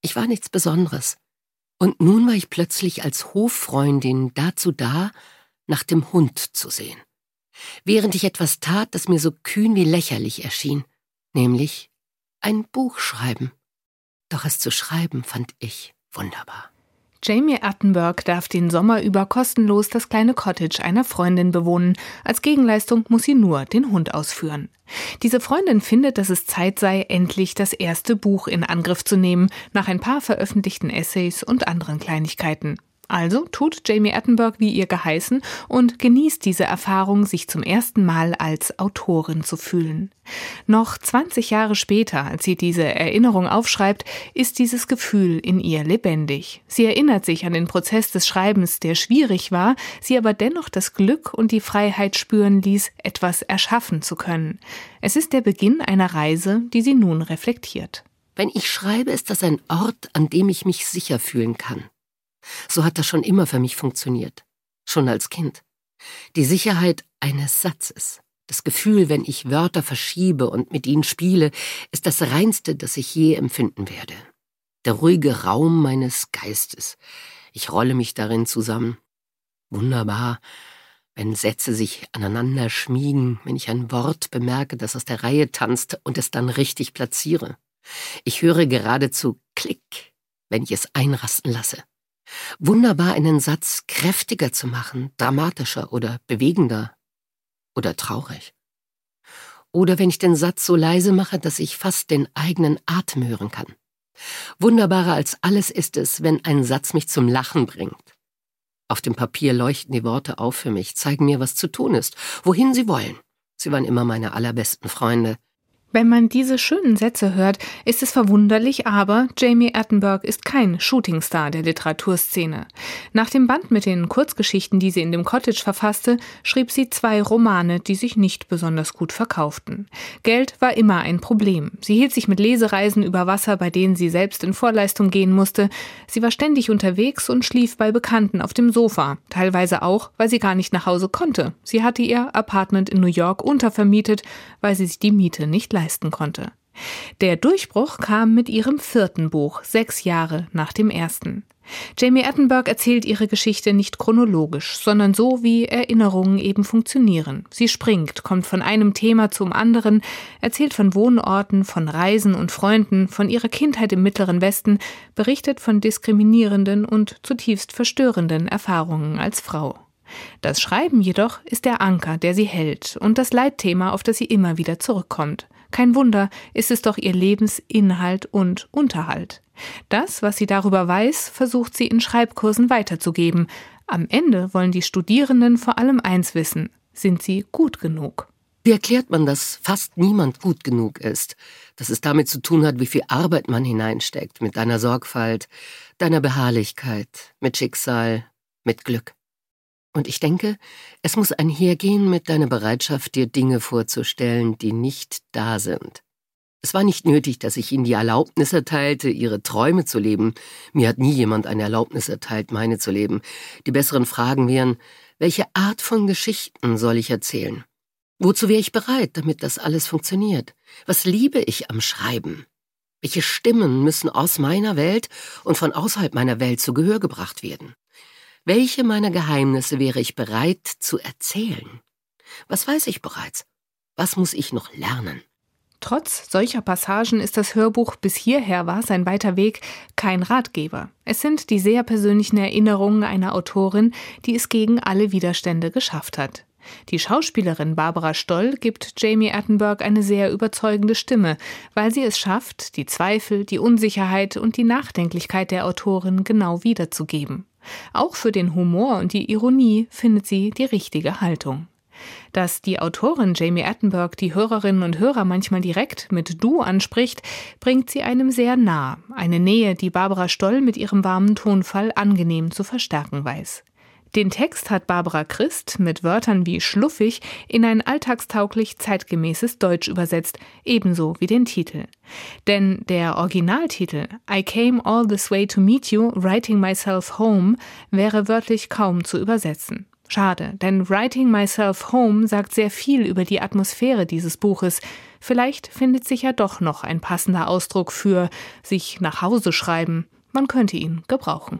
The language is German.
Ich war nichts Besonderes. Und nun war ich plötzlich als Hoffreundin dazu da, nach dem Hund zu sehen. Während ich etwas tat, das mir so kühn wie lächerlich erschien, nämlich ein Buch schreiben. Doch es zu schreiben fand ich wunderbar. Jamie Attenberg darf den Sommer über kostenlos das kleine Cottage einer Freundin bewohnen. Als Gegenleistung muss sie nur den Hund ausführen. Diese Freundin findet, dass es Zeit sei, endlich das erste Buch in Angriff zu nehmen, nach ein paar veröffentlichten Essays und anderen Kleinigkeiten. Also tut Jamie Attenberg wie ihr geheißen und genießt diese Erfahrung, sich zum ersten Mal als Autorin zu fühlen. Noch 20 Jahre später, als sie diese Erinnerung aufschreibt, ist dieses Gefühl in ihr lebendig. Sie erinnert sich an den Prozess des Schreibens, der schwierig war, sie aber dennoch das Glück und die Freiheit spüren ließ, etwas erschaffen zu können. Es ist der Beginn einer Reise, die sie nun reflektiert. Wenn ich schreibe, ist das ein Ort, an dem ich mich sicher fühlen kann. So hat das schon immer für mich funktioniert. Schon als Kind. Die Sicherheit eines Satzes. Das Gefühl, wenn ich Wörter verschiebe und mit ihnen spiele, ist das reinste, das ich je empfinden werde. Der ruhige Raum meines Geistes. Ich rolle mich darin zusammen. Wunderbar, wenn Sätze sich aneinander schmiegen, wenn ich ein Wort bemerke, das aus der Reihe tanzt und es dann richtig platziere. Ich höre geradezu Klick, wenn ich es einrasten lasse. Wunderbar, einen Satz kräftiger zu machen, dramatischer oder bewegender oder traurig. Oder wenn ich den Satz so leise mache, dass ich fast den eigenen Atem hören kann. Wunderbarer als alles ist es, wenn ein Satz mich zum Lachen bringt. Auf dem Papier leuchten die Worte auf für mich, zeigen mir, was zu tun ist, wohin sie wollen. Sie waren immer meine allerbesten Freunde, wenn man diese schönen Sätze hört, ist es verwunderlich, aber Jamie Attenberg ist kein Shootingstar der Literaturszene. Nach dem Band mit den Kurzgeschichten, die sie in dem Cottage verfasste, schrieb sie zwei Romane, die sich nicht besonders gut verkauften. Geld war immer ein Problem. Sie hielt sich mit Lesereisen über Wasser, bei denen sie selbst in Vorleistung gehen musste. Sie war ständig unterwegs und schlief bei Bekannten auf dem Sofa, teilweise auch, weil sie gar nicht nach Hause konnte. Sie hatte ihr Apartment in New York untervermietet, weil sie sich die Miete nicht leisten konnte. Der Durchbruch kam mit ihrem vierten Buch, sechs Jahre nach dem ersten. Jamie Attenberg erzählt ihre Geschichte nicht chronologisch, sondern so, wie Erinnerungen eben funktionieren. Sie springt, kommt von einem Thema zum anderen, erzählt von Wohnorten, von Reisen und Freunden, von ihrer Kindheit im Mittleren Westen, berichtet von diskriminierenden und zutiefst verstörenden Erfahrungen als Frau. Das Schreiben jedoch ist der Anker, der sie hält und das Leitthema, auf das sie immer wieder zurückkommt. Kein Wunder, ist es doch ihr Lebensinhalt und Unterhalt. Das, was sie darüber weiß, versucht sie in Schreibkursen weiterzugeben. Am Ende wollen die Studierenden vor allem eins wissen. Sind sie gut genug? Wie erklärt man, dass fast niemand gut genug ist? Dass es damit zu tun hat, wie viel Arbeit man hineinsteckt, mit deiner Sorgfalt, deiner Beharrlichkeit, mit Schicksal, mit Glück. Und ich denke, es muss einhergehen mit deiner Bereitschaft, dir Dinge vorzustellen, die nicht da sind. Es war nicht nötig, dass ich ihnen die Erlaubnis erteilte, ihre Träume zu leben. Mir hat nie jemand eine Erlaubnis erteilt, meine zu leben. Die besseren Fragen wären, welche Art von Geschichten soll ich erzählen? Wozu wäre ich bereit, damit das alles funktioniert? Was liebe ich am Schreiben? Welche Stimmen müssen aus meiner Welt und von außerhalb meiner Welt zu Gehör gebracht werden? Welche meiner Geheimnisse wäre ich bereit zu erzählen? Was weiß ich bereits? Was muss ich noch lernen? Trotz solcher Passagen ist das Hörbuch Bis hierher war sein weiter Weg kein Ratgeber. Es sind die sehr persönlichen Erinnerungen einer Autorin, die es gegen alle Widerstände geschafft hat. Die Schauspielerin Barbara Stoll gibt Jamie Attenberg eine sehr überzeugende Stimme, weil sie es schafft, die Zweifel, die Unsicherheit und die Nachdenklichkeit der Autorin genau wiederzugeben. Auch für den Humor und die Ironie findet sie die richtige Haltung. Dass die Autorin Jamie Attenberg die Hörerinnen und Hörer manchmal direkt mit Du anspricht, bringt sie einem sehr nah, eine Nähe, die Barbara Stoll mit ihrem warmen Tonfall angenehm zu verstärken weiß. Den Text hat Barbara Christ mit Wörtern wie schluffig in ein alltagstauglich zeitgemäßes Deutsch übersetzt, ebenso wie den Titel. Denn der Originaltitel I came all this way to meet you, writing myself home wäre wörtlich kaum zu übersetzen. Schade, denn Writing Myself Home sagt sehr viel über die Atmosphäre dieses Buches. Vielleicht findet sich ja doch noch ein passender Ausdruck für sich nach Hause schreiben. Man könnte ihn gebrauchen.